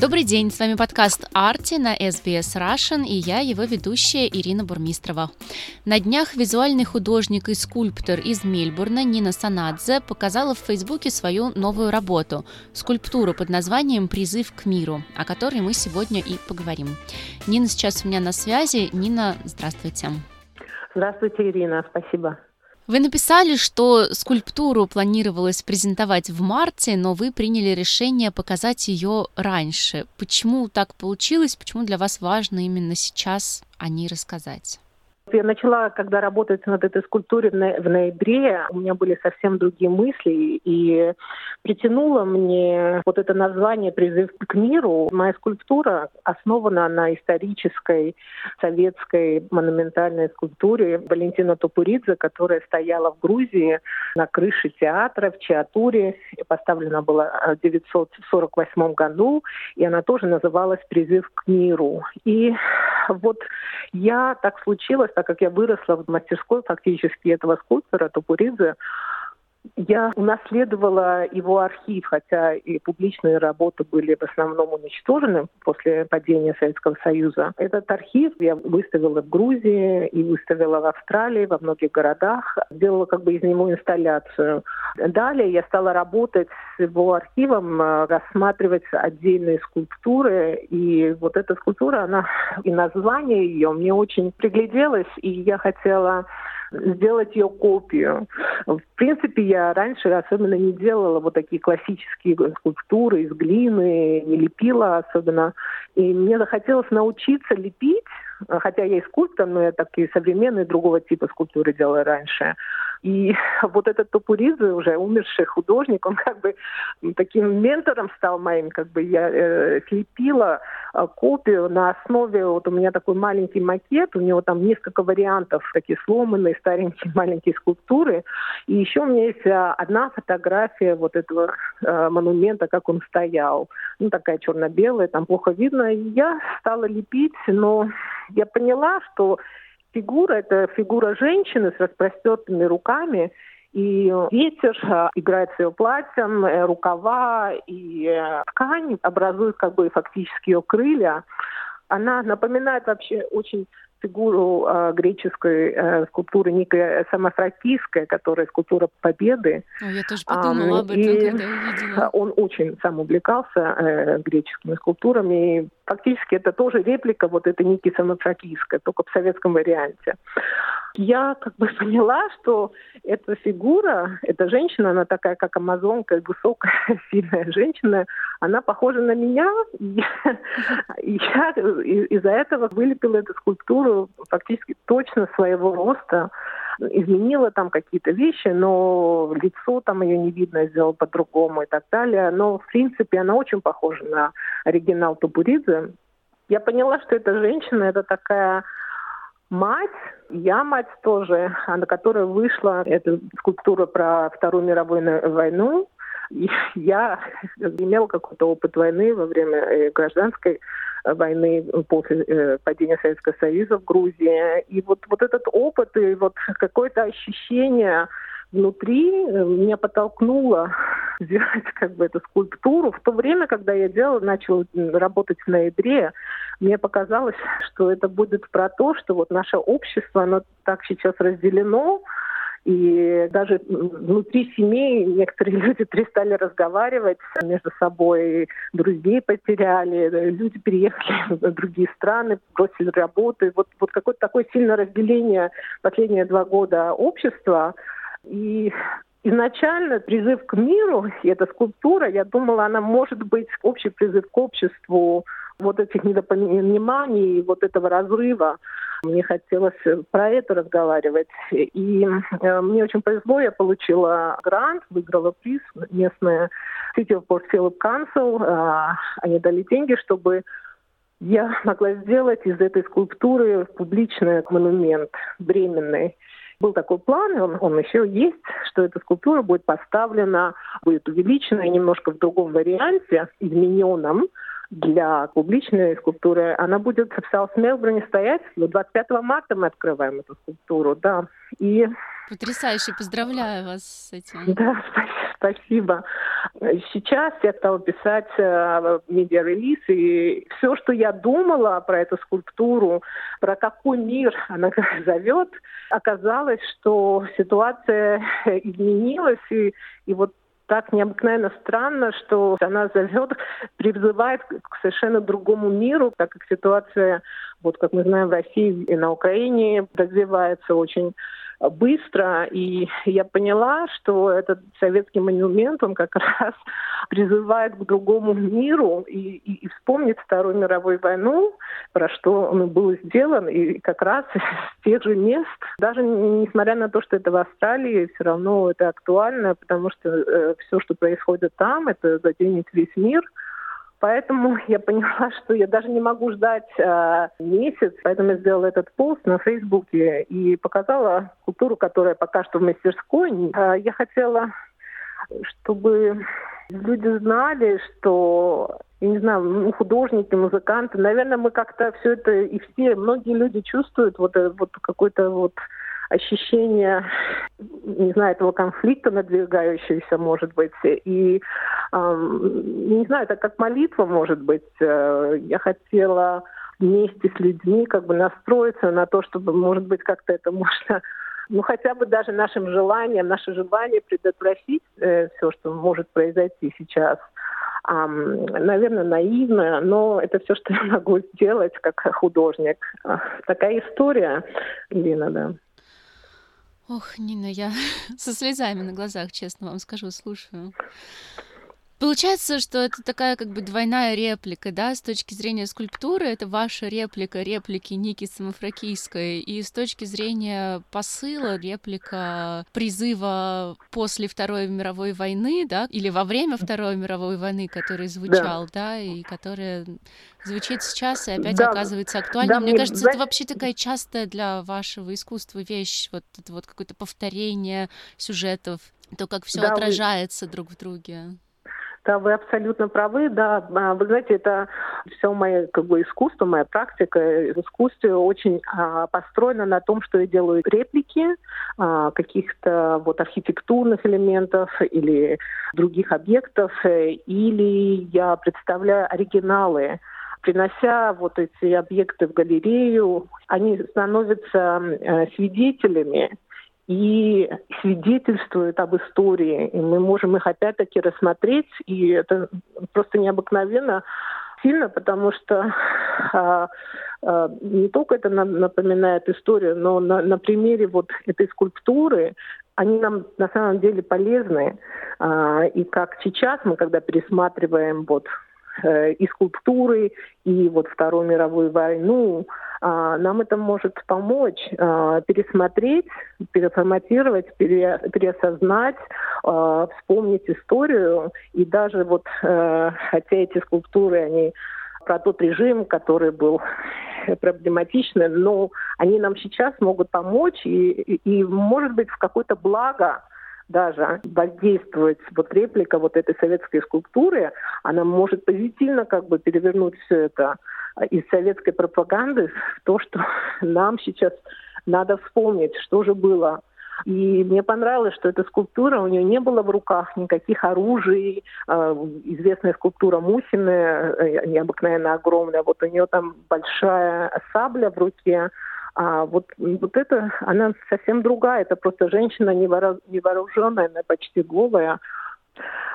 Добрый день, с вами подкаст «Арти» на SBS Russian и я, его ведущая Ирина Бурмистрова. На днях визуальный художник и скульптор из Мельбурна Нина Санадзе показала в Фейсбуке свою новую работу – скульптуру под названием «Призыв к миру», о которой мы сегодня и поговорим. Нина сейчас у меня на связи. Нина, здравствуйте. Здравствуйте, Ирина, спасибо. Вы написали, что скульптуру планировалось презентовать в марте, но вы приняли решение показать ее раньше. Почему так получилось? Почему для вас важно именно сейчас о ней рассказать? Я начала, когда работать над этой скульптурой в ноябре, у меня были совсем другие мысли, и притянуло мне вот это название «Призыв к миру». Моя скульптура основана на исторической советской монументальной скульптуре Валентина Топуридзе, которая стояла в Грузии на крыше театра в Чиатуре, поставлена была в 1948 году, и она тоже называлась «Призыв к миру». И вот я так случилось, так как я выросла в мастерской фактически этого скульптора Топуридзе, я унаследовала его архив, хотя и публичные работы были в основном уничтожены после падения Советского Союза. Этот архив я выставила в Грузии и выставила в Австралии, во многих городах. Сделала как бы из него инсталляцию. Далее я стала работать с его архивом, э, рассматривать отдельные скульптуры. И вот эта скульптура, она и название ее мне очень пригляделось, и я хотела сделать ее копию. В принципе, я раньше особенно не делала вот такие классические скульптуры из глины, не лепила особенно. И мне захотелось научиться лепить, хотя я и скульптор, но я такие современные другого типа скульптуры делала раньше. И вот этот Топуридзе, уже умерший художник, он как бы таким ментором стал моим, как бы я э, слепила э, копию на основе, вот у меня такой маленький макет, у него там несколько вариантов, такие сломанные, старенькие маленькие скульптуры. И еще у меня есть э, одна фотография вот этого э, монумента, как он стоял. Ну, такая черно-белая, там плохо видно. И я стала лепить, но я поняла, что фигура – это фигура женщины с распростертыми руками, и ветер а, играет с ее платьем, э, рукава и э, ткань образуют как бы фактически ее крылья. Она напоминает вообще очень фигуру э, греческой э, скульптуры Никая Самофракийская, которая скульптура Победы. О, я тоже подумала а, об этом, и когда увидела. Он очень сам увлекался э, греческими скульптурами. И фактически это тоже реплика вот этой Ники Самофракийской, только в советском варианте. Я как бы поняла, что эта фигура, эта женщина, она такая, как амазонка, высокая, сильная женщина, она похожа на меня. И, я из-за этого вылепила эту скульптуру фактически точно своего роста изменила там какие-то вещи, но лицо там ее не видно, сделала по-другому и так далее. Но, в принципе, она очень похожа на оригинал Тубуридзе. Я поняла, что эта женщина, это такая мать, я мать тоже, на которой вышла эта скульптура про Вторую мировую войну. Я имела какой-то опыт войны во время э, гражданской войны после э, падения Советского Союза в Грузии. И вот, вот этот опыт и вот какое-то ощущение внутри э, меня подтолкнуло сделать как бы эту скульптуру. В то время, когда я делала, начала работать в ноябре, мне показалось, что это будет про то, что вот наше общество, оно так сейчас разделено, и даже внутри семей некоторые люди перестали разговаривать между собой, друзей потеряли, люди переехали в другие страны, бросили работы. Вот, вот какое-то такое сильное разделение последние два года общества. И Изначально призыв к миру, и эта скульптура, я думала, она может быть общий призыв к обществу вот этих недопониманий, вот этого разрыва. Мне хотелось про это разговаривать. И э, мне очень повезло, я получила грант, выиграла приз местная City of Port Phillip Council. Э, они дали деньги, чтобы я могла сделать из этой скульптуры публичный монумент временный. Был такой план, он, он еще есть, что эта скульптура будет поставлена, будет увеличена немножко в другом варианте, измененном, для публичной скульптуры. Она будет в Саус Мелбурне стоять. 25 марта мы открываем эту скульптуру, да. И Потрясающе, поздравляю вас с этим. Да, спасибо. Сейчас я стала писать э, медиа-релиз, и все, что я думала про эту скульптуру, про какой мир она зовет, оказалось, что ситуация изменилась, и, и вот так необыкновенно странно, что она зовет, призывает к совершенно другому миру, так как ситуация, вот как мы знаем, в России и на Украине развивается очень быстро, и я поняла, что этот советский монумент, он как раз призывает к другому миру и, и, и вспомнить Вторую мировую войну, про что он был сделан, и как раз с тех же мест, даже несмотря на то, что это в Австралии, все равно это актуально, потому что э, все, что происходит там, это заденет весь мир – Поэтому я поняла, что я даже не могу ждать э, месяц, поэтому я сделала этот пост на Фейсбуке и показала культуру, которая пока что в мастерской. Э, я хотела, чтобы люди знали, что я не знаю, ну, художники, музыканты, наверное, мы как-то все это и все, многие люди чувствуют вот, э, вот какой-то вот ощущение, не знаю, этого конфликта надвигающегося, может быть, и, не знаю, это как молитва, может быть. Э, я хотела вместе с людьми как бы настроиться на то, чтобы, может быть, как-то это можно ну хотя бы даже нашим желанием, наше желание предотвратить э, все, что может произойти сейчас. Um, наверное, наивно, но это все, что я могу сделать как художник. Такая история, Лина, да. Ох, Нина, я со слезами на глазах, честно вам скажу, слушаю. Получается, что это такая как бы двойная реплика, да, с точки зрения скульптуры, это ваша реплика реплики Ники Самофракийской, и с точки зрения посыла реплика призыва после Второй мировой войны, да, или во время Второй мировой войны, который звучал, да, да и который звучит сейчас и опять да. оказывается актуальным. Да, мне, мне кажется, да. это вообще такая частая для вашего искусства вещь, вот это вот какое-то повторение сюжетов, то, как все да, отражается вы... друг в друге. Да, вы абсолютно правы, да. А, вы знаете, это все мое как бы, искусство, моя практика в искусстве очень а, построена на том, что я делаю реплики а, каких-то вот архитектурных элементов или других объектов, или я представляю оригиналы принося вот эти объекты в галерею, они становятся э, свидетелями и свидетельствуют об истории. И мы можем их опять-таки рассмотреть, и это просто необыкновенно сильно, потому что а, а, не только это нам напоминает историю, но на, на примере вот этой скульптуры они нам на самом деле полезны. А, и как сейчас мы, когда пересматриваем вот и скульптуры, и вот Вторую мировую войну, а, нам это может помочь а, пересмотреть, переформатировать, переосознать, а, вспомнить историю. И даже вот, э, хотя эти скульптуры, они про тот режим, который был проблематичный, но они нам сейчас могут помочь и, и, и может быть, в какое-то благо даже воздействовать вот реплика вот этой советской скульптуры, она может позитивно как бы перевернуть все это из советской пропаганды в то, что нам сейчас надо вспомнить, что же было. И мне понравилось, что эта скульптура, у нее не было в руках никаких оружий. А, известная скульптура Мусины, э, необыкновенно огромная, вот у нее там большая сабля в руке, а вот, вот это, она совсем другая. Это просто женщина невооруженная, она почти голая.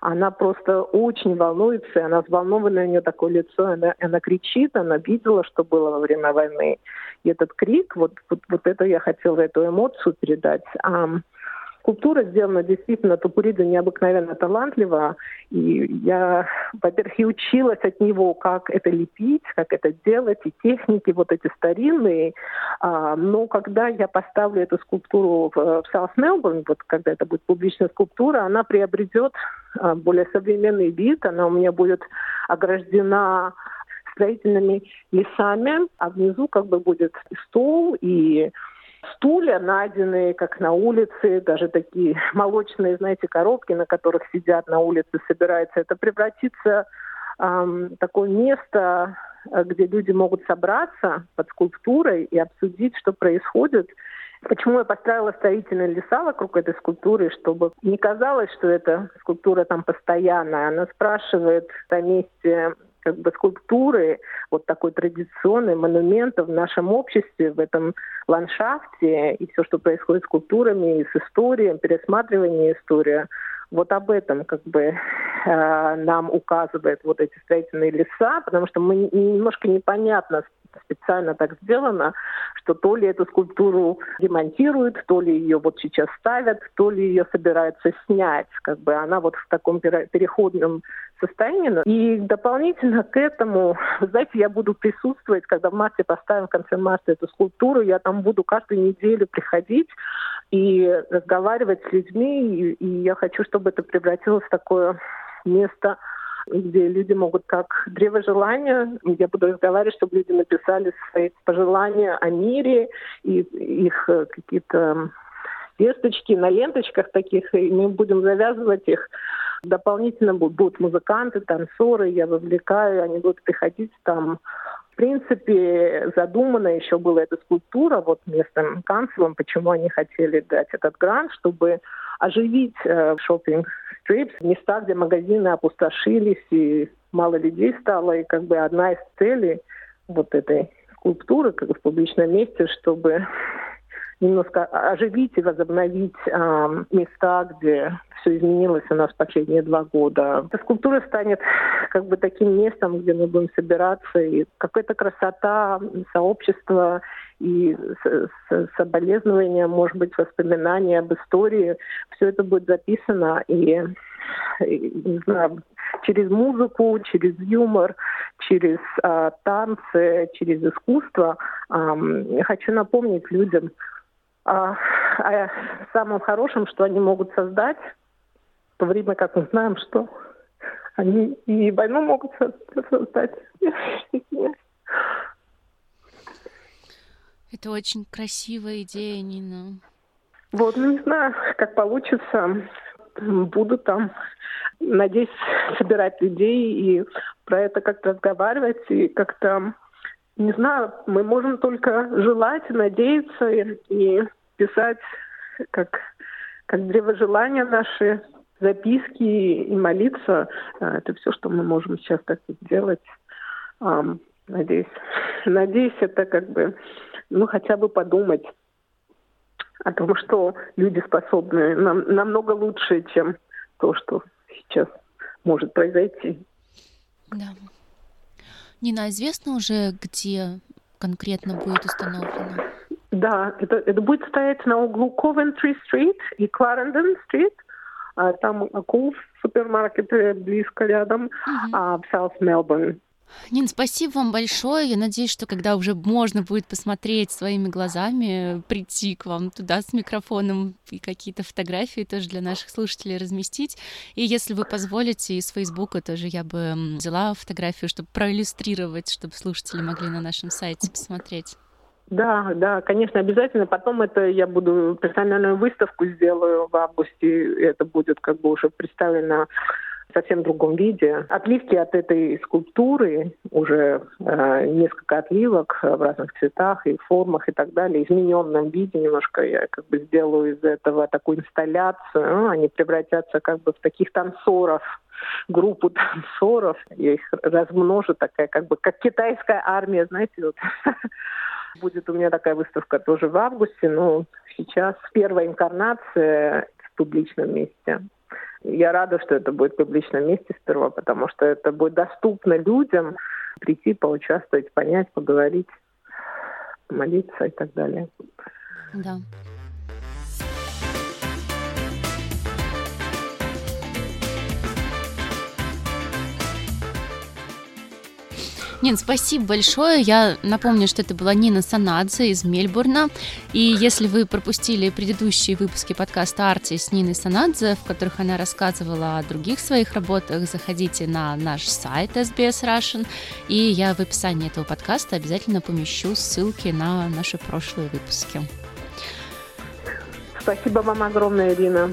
Она просто очень волнуется, она взволнованная, у нее такое лицо, она, она кричит, она видела, что было во время войны. И этот крик, вот, вот, вот это я хотела, эту эмоцию передать. Скульптура сделана действительно Тупурида необыкновенно талантливо. И я, во-первых, и училась от него, как это лепить, как это делать, и техники вот эти старинные. А, но когда я поставлю эту скульптуру в, в South Melbourne, вот когда это будет публичная скульптура, она приобретет а, более современный вид, она у меня будет ограждена строительными лесами, а внизу как бы будет стол и стулья, найденные как на улице, даже такие молочные, знаете, коробки, на которых сидят на улице, собирается. Это превратится эм, такое место, где люди могут собраться под скульптурой и обсудить, что происходит. Почему я построила строительные леса вокруг этой скульптуры, чтобы не казалось, что эта скульптура там постоянная. Она спрашивает о месте как бы скульптуры, вот такой традиционный монумента в нашем обществе, в этом ландшафте, и все, что происходит с скульптурами, и с историей, пересматривание истории, вот об этом как бы э, нам указывает вот эти строительные леса, потому что мы немножко непонятно специально так сделано, что то ли эту скульптуру демонтируют, то ли ее вот сейчас ставят, то ли ее собираются снять. Как бы она вот в таком переходном состоянии. И дополнительно к этому, знаете, я буду присутствовать, когда в марте поставим в конце марта эту скульптуру, я там буду каждую неделю приходить и разговаривать с людьми, и, и я хочу, чтобы это превратилось в такое место где люди могут как древо желания, я буду разговаривать, чтобы люди написали свои пожелания о мире и их э, какие-то весточки на ленточках таких, и мы будем завязывать их. Дополнительно будут музыканты, танцоры, я вовлекаю, они будут приходить там. В принципе, задумана еще была эта скульптура вот местным канцлером, почему они хотели дать этот грант, чтобы оживить э, шопинг стрипс, места, где магазины опустошились и мало людей стало. И как бы одна из целей вот этой скульптуры как в публичном месте, чтобы немножко оживить и возобновить э, места, где все изменилось у нас последние два года. Эта скульптура станет как бы таким местом, где мы будем собираться, и какая-то красота, сообщество и соболезнования, может быть, воспоминания об истории. Все это будет записано и, не знаю, через музыку, через юмор, через а, танцы, через искусство. Я хочу напомнить людям а, о самом хорошем, что они могут создать, в то время как мы знаем, что они и войну могут создать. Это очень красивая идея, Нина. Вот, ну не знаю, как получится. Буду там, надеюсь, собирать людей и про это как-то разговаривать и как-то, не знаю, мы можем только желать, надеяться и, и писать как, как древожелания наши, записки и молиться. А, это все, что мы можем сейчас так сделать. Надеюсь, надеюсь, это как бы ну, хотя бы подумать о том, что люди способны нам, намного лучше, чем то, что сейчас может произойти. Да. Нина, известно уже, где конкретно будет установлено? Да, это, это будет стоять на углу Coventry-стрит и Clarendon-стрит. А, там Coles супермаркет близко рядом, uh-huh. а в South Melbourne. Нин, спасибо вам большое. Я надеюсь, что когда уже можно будет посмотреть своими глазами, прийти к вам туда с микрофоном и какие-то фотографии тоже для наших слушателей разместить. И если вы позволите, из Фейсбука тоже я бы взяла фотографию, чтобы проиллюстрировать, чтобы слушатели могли на нашем сайте посмотреть. Да, да, конечно, обязательно. Потом это я буду персональную выставку сделаю в августе. Это будет как бы уже представлено совсем другом виде. Отливки от этой скульптуры, уже э, несколько отливок в разных цветах и формах и так далее, измененном виде немножко я как бы сделаю из этого такую инсталляцию. Они превратятся как бы в таких танцоров, группу танцоров. Я их размножу, такая как бы как китайская армия, знаете, вот. Будет у меня такая выставка тоже в августе, но сейчас первая инкарнация в публичном месте. Я рада, что это будет в публичном месте сперва, потому что это будет доступно людям прийти, поучаствовать, понять, поговорить, молиться и так далее. Да. Нин, спасибо большое. Я напомню, что это была Нина Санадзе из Мельбурна. И если вы пропустили предыдущие выпуски подкаста «Арти» с Ниной Санадзе, в которых она рассказывала о других своих работах, заходите на наш сайт SBS Russian, и я в описании этого подкаста обязательно помещу ссылки на наши прошлые выпуски. Спасибо вам огромное, Ирина.